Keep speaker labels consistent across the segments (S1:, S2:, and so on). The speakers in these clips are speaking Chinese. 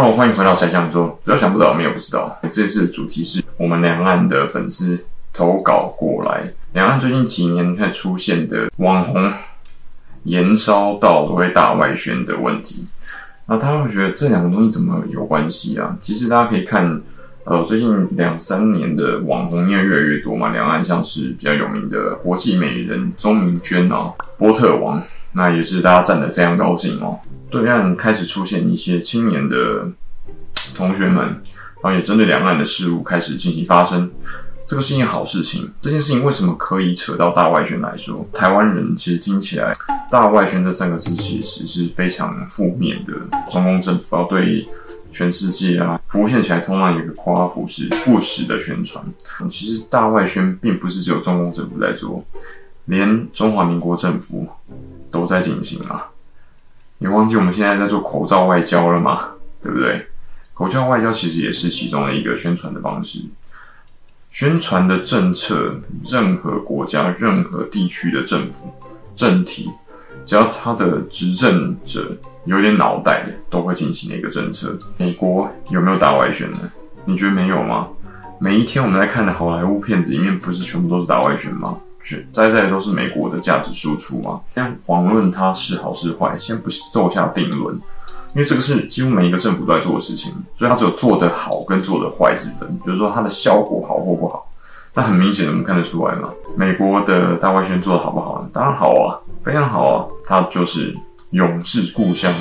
S1: Hello，欢迎回到柴 Sean 说，不要想不到，我们也不知道。这次的主题是我们两岸的粉丝投稿过来，两岸最近几年开始出现的网红延烧到所谓大外宣的问题。那大家会觉得这两个东西怎么有关系啊？其实大家可以看，呃，最近两三年的网红因为越来越多嘛，两岸像是比较有名的国际美人钟明娟啊，波特王，那也是大家赞得非常高兴哦。对岸开始出现一些青年的同学们，然后也针对两岸的事物开始进行发声，这个是一件好事情。这件事情为什么可以扯到大外宣来说？台湾人其实听起来“大外宣”这三个字其实是非常负面的。中共政府要对全世界啊浮现起来，通常有一个夸大不实、不实的宣传。其实大外宣并不是只有中共政府在做，连中华民国政府都在进行啊。你忘记我们现在在做口罩外交了吗？对不对？口罩外交其实也是其中的一个宣传的方式。宣传的政策，任何国家、任何地区的政府、政体，只要他的执政者有点脑袋的，都会进行的一个政策。美国有没有打外宣呢？你觉得没有吗？每一天我们在看的好莱坞片子里面，不是全部都是打外宣吗？在在的都是美国的价值输出嘛？先遑论它是好是坏，先不做下定论，因为这个是几乎每一个政府都在做的事情，所以它只有做得好跟做得坏之分。比如说它的效果好或不好，那很明显的我们看得出来嘛。美国的大外宣做得好不好呢？当然好啊，非常好啊，它就是永世故乡。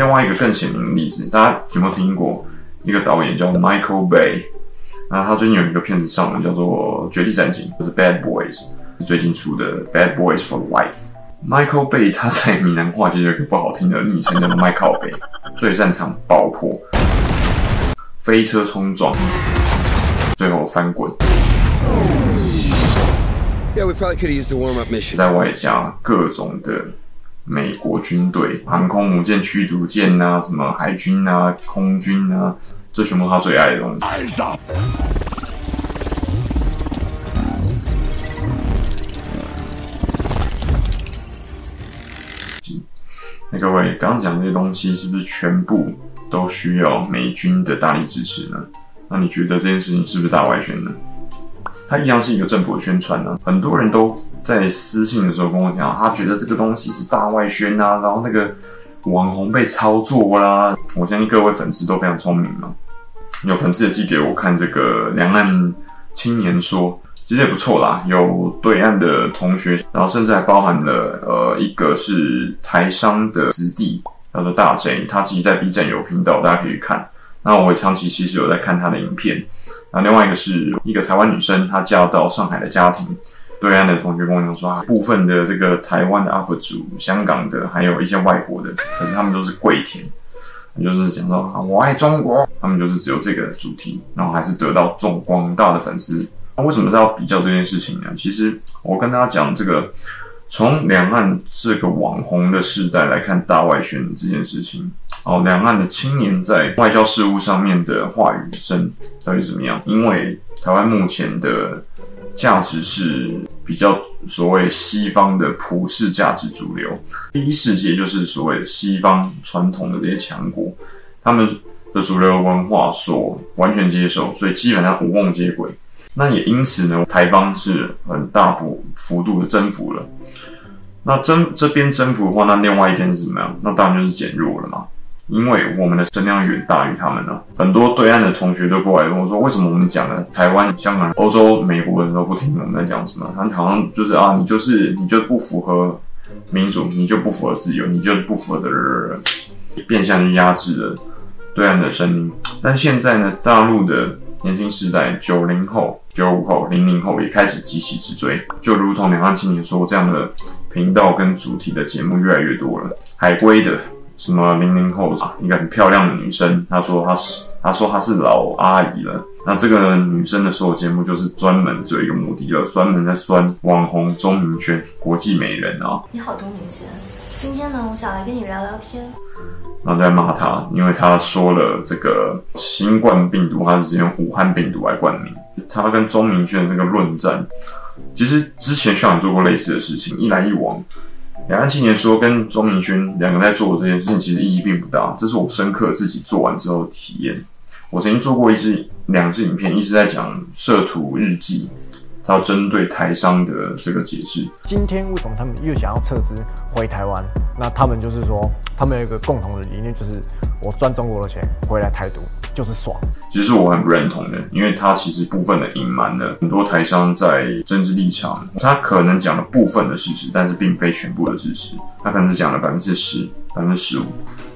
S1: 另外一个更显明的例子，大家有没有听过一个导演叫 Michael Bay？那他最近有一个片子上了，叫做《绝地战警》，就是 Bad Boys，是最近出的 Bad Boys for Life。Michael Bay 他在闽南话其实有一个不好听的昵称叫 Michael Bay，最擅长爆破、飞车冲撞，最后翻滚。
S2: Yeah, we probably could use the warm-up mission.
S1: 在外加各种的。美国军队、航空母舰、驱逐舰啊，什么海军啊、空军啊，这全部他最爱的东西。那各位，刚刚讲这些东西，是不是全部都需要美军的大力支持呢？那你觉得这件事情是不是大外宣呢？它一样是一个政府的宣传呢，很多人都。在私信的时候跟我讲，他觉得这个东西是大外宣啊，然后那个网红被操作啦。我相信各位粉丝都非常聪明嘛，有粉丝也寄给我看这个两岸青年说，其实也不错啦。有对岸的同学，然后甚至还包含了呃一个是台商的子弟叫做大 J，他自己在 B 站有频道，大家可以看。那我长期其实有在看他的影片。那另外一个是一个台湾女生，她嫁到上海的家庭。对岸的同学跟我讲说，部分的这个台湾的 UP 主、香港的，还有一些外国的，可是他们都是跪舔，就是讲说啊，我爱中国，他们就是只有这个主题，然后还是得到众广大的粉丝。那为什么要比较这件事情呢？其实我跟大家讲这个，从两岸这个网红的世代来看大外宣这件事情，哦，两岸的青年在外交事务上面的话语声到底怎么样？因为台湾目前的。价值是比较所谓西方的普世价值主流，第一世界就是所谓西方传统的这些强国，他们的主流文化所完全接受，所以基本上无缝接轨。那也因此呢，台方是很大幅幅度的增幅了。那增这边增幅的话，那另外一边是什么样？那当然就是减弱了嘛。因为我们的声量远大于他们呢，很多对岸的同学都过来跟我说，为什么我们讲的台湾、香港、欧洲、美国人都不听我们在讲什么？他们好像就是啊，你就是你就不符合民主，你就不符合自由，你就不符合的，变相去压制了对岸的声音。但现在呢，大陆的年轻时代，九零后、九五后、零零后也开始急起直追，就如同两岸青年说，这样的频道跟主题的节目越来越多了，海归的。什么零零后啊，一个很漂亮的女生，她说她是，她说她是老阿姨了。那这个女生的所有节目就是专门只有一个目的，就专门在酸网红钟明轩国际美人啊。
S3: 你好，钟明轩，今天呢，我想来跟你聊聊天。
S1: 然后在骂他，因为他说了这个新冠病毒，他是直接用武汉病毒来冠名。他跟钟明轩的这个论战，其实之前校长做过类似的事情，一来一往。两岸青年说跟钟明轩两个在做的这件事情，其实意义并不大。这是我深刻自己做完之后的体验。我曾经做过一支、两支影片，一直在讲涉图日记，它要针对台商的这个解释。
S4: 今天为什么他们又想要撤资回台湾？那他们就是说，他们有一个共同的理念，就是我赚中国的钱回来台独就是爽。
S1: 其实我很不认同的，因为他其实部分的隐瞒了很多台商在政治立场，他可能讲了部分的事实，但是并非全部的事实。他可能只讲了百分之十、百分之十五，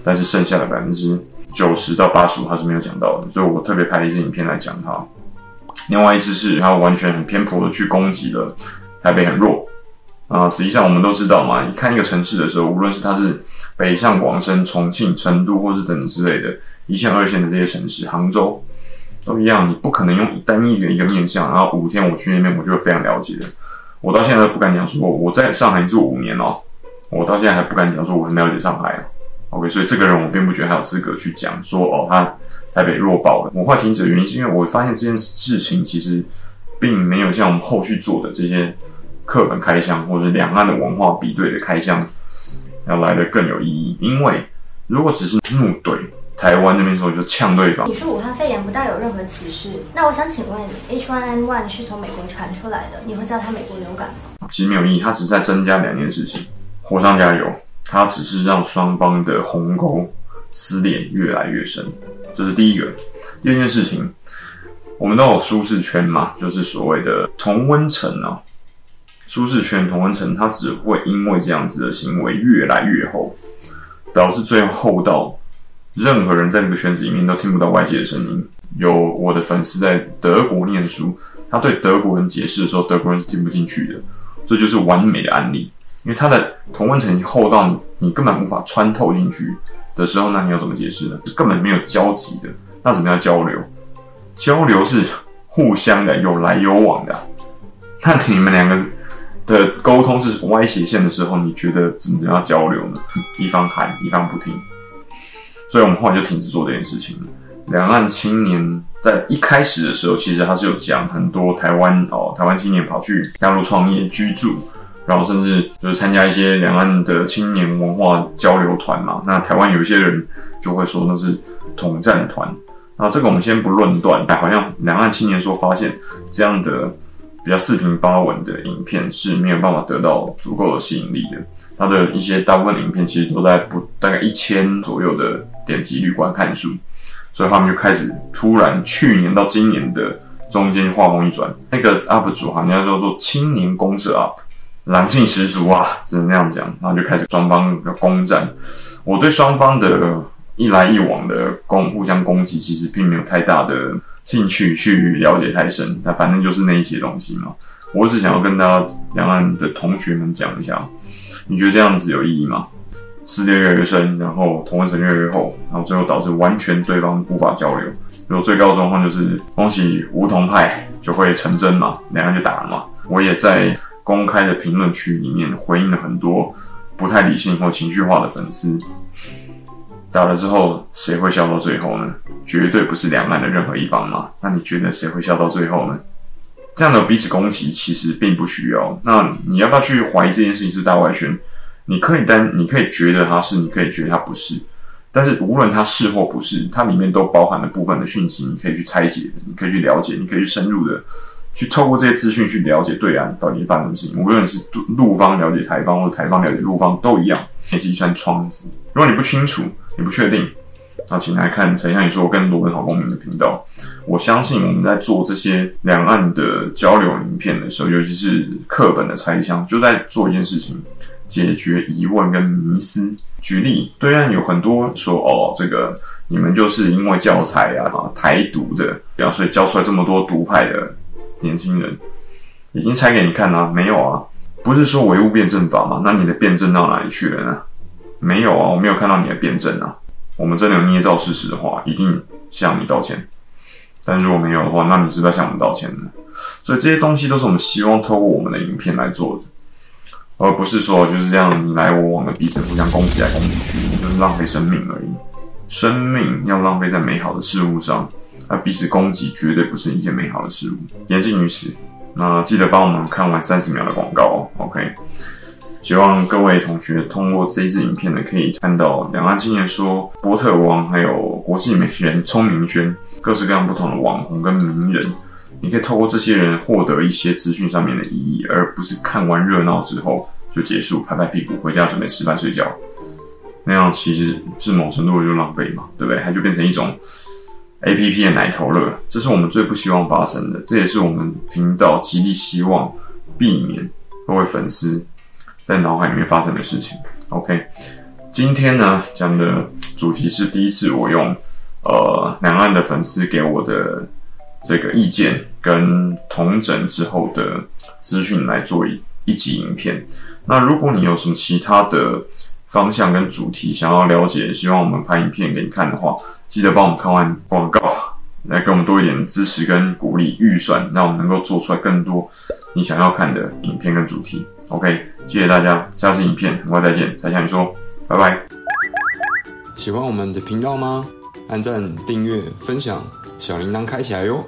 S1: 但是剩下的百分之。九十到八十五，他是没有讲到的，所以我特别拍了一支影片来讲他。另外一次是他完全很偏颇的去攻击了台北很弱啊。实际上我们都知道嘛，你看一个城市的时候，无论是它是北上广深、重庆、成都，或是等之类的一线、二线的这些城市，杭州都一样，你不可能用单一的一个面向，然后五天我去那边，我就非常了解。我到现在都不敢讲说我在上海住五年哦，我到现在还不敢讲说我很了解上海。OK，所以这个人我并不觉得他有资格去讲说哦，他台北弱爆了。我会停止的原因是因为我发现这件事情其实并没有像我们后续做的这些课本开箱或者两岸的文化比对的开箱要来的更有意义。因为如果只是怒怼台湾那边时候就呛对方，
S3: 你说武汉肺炎不带有任何歧视，那我想请问，H1N1 是从美国传出来的，你会叫它美国流感吗？
S1: 其实没有意义，它只是在增加两件事情，火上加油。它只是让双方的鸿沟撕裂越来越深，这是第一个。第二件事情，我们都有舒适圈嘛，就是所谓的同温层啊。舒适圈、同温层，它只会因为这样子的行为越来越厚，导致最后厚到任何人在这个圈子里面都听不到外界的声音。有我的粉丝在德国念书，他对德国人解释的时候，德国人是听不进去的。这就是完美的案例。因为它的同温层厚到你，你根本无法穿透进去的时候，那你要怎么解释呢？是根本没有交集的，那怎么样交流？交流是互相的，有来有往的。那你们两个的沟通是歪斜线的时候，你觉得怎么样交流呢？一方喊，一方不听，所以我们后来就停止做这件事情了。两岸青年在一开始的时候，其实他是有讲很多台湾哦，台湾青年跑去大陆创业居住。然后甚至就是参加一些两岸的青年文化交流团嘛，那台湾有一些人就会说那是统战团。那这个我们先不论断，好像两岸青年说发现这样的比较四平八稳的影片是没有办法得到足够的吸引力的。他的一些大部分影片其实都在不大概一千左右的点击率观看数，所以他们就开始突然去年到今年的中间画风一转，那个 UP 主好像叫做青年公社 UP。狼性十足啊，只能那样讲。然后就开始双方的攻战。我对双方的一来一往的攻互相攻击，其实并没有太大的兴趣去了解太深。那反正就是那一些东西嘛。我只想要跟大家两岸的同学们讲一下，你觉得这样子有意义吗？撕裂越来越深，然后同温层越来越厚，然后最后导致完全对方无法交流。如果最高状况就是恭喜梧桐派就会成真嘛，两岸就打了嘛。我也在。公开的评论区里面回应了很多不太理性或情绪化的粉丝，打了之后谁会笑到最后呢？绝对不是两岸的任何一方嘛。那你觉得谁会笑到最后呢？这样的彼此攻击其实并不需要。那你要不要去怀疑这件事情是大外宣？你可以单，你可以觉得它是，你可以觉得它不是。但是无论它是或不是，它里面都包含了部分的讯息，你可以去拆解，你可以去了解，你可以去深入的。去透过这些资讯去了解对岸到底发生什么事情，无论是陆方了解台方，或者台方了解陆方，都一样，也是一串窗子。如果你不清楚，你不确定，那请来看陈向宇说更多的好公民的频道。我相信我们在做这些两岸的交流影片的时候，尤其是课本的拆箱，就在做一件事情，解决疑问跟迷思。举例，对岸有很多说哦，这个你们就是因为教材啊，台独的，然后所以教出来这么多独派的。年轻人已经拆给你看了，没有啊？不是说唯物辩证法吗？那你的辩证到哪里去了呢？没有啊，我没有看到你的辩证啊。我们真的有捏造事实的话，一定向你道歉。但如果没有的话，那你是不是向我们道歉呢？所以这些东西都是我们希望透过我们的影片来做的，而不是说就是这样你来我往的彼此互相攻击来攻击去，就是浪费生命而已。生命要浪费在美好的事物上，而彼此攻击绝对不是一件美好的事物。言尽于此，那记得帮我们看完三十秒的广告哦。OK，希望各位同学通过这一支影片呢，可以看到两岸青年说、波特王，还有国际美人聪明轩，各式各样不同的网红跟名人。你可以透过这些人获得一些资讯上面的意义，而不是看完热闹之后就结束，拍拍屁股回家准备吃饭睡觉。那样其实是某程度的就浪费嘛，对不对？它就变成一种 APP 的奶头乐，这是我们最不希望发生的，这也是我们频道极力希望避免各位粉丝在脑海里面发生的事情。OK，今天呢讲的主题是第一次我用呃两岸的粉丝给我的。这个意见跟统整之后的资讯来做一一集影片。那如果你有什么其他的方向跟主题想要了解，希望我们拍影片给你看的话，记得帮我们看完广告，来给我们多一点支持跟鼓励预算，让我们能够做出来更多你想要看的影片跟主题。OK，谢谢大家，下次影片很快再见，才向你说拜拜。
S2: 喜欢我们的频道吗？按赞、订阅、分享。小铃铛开起来哟！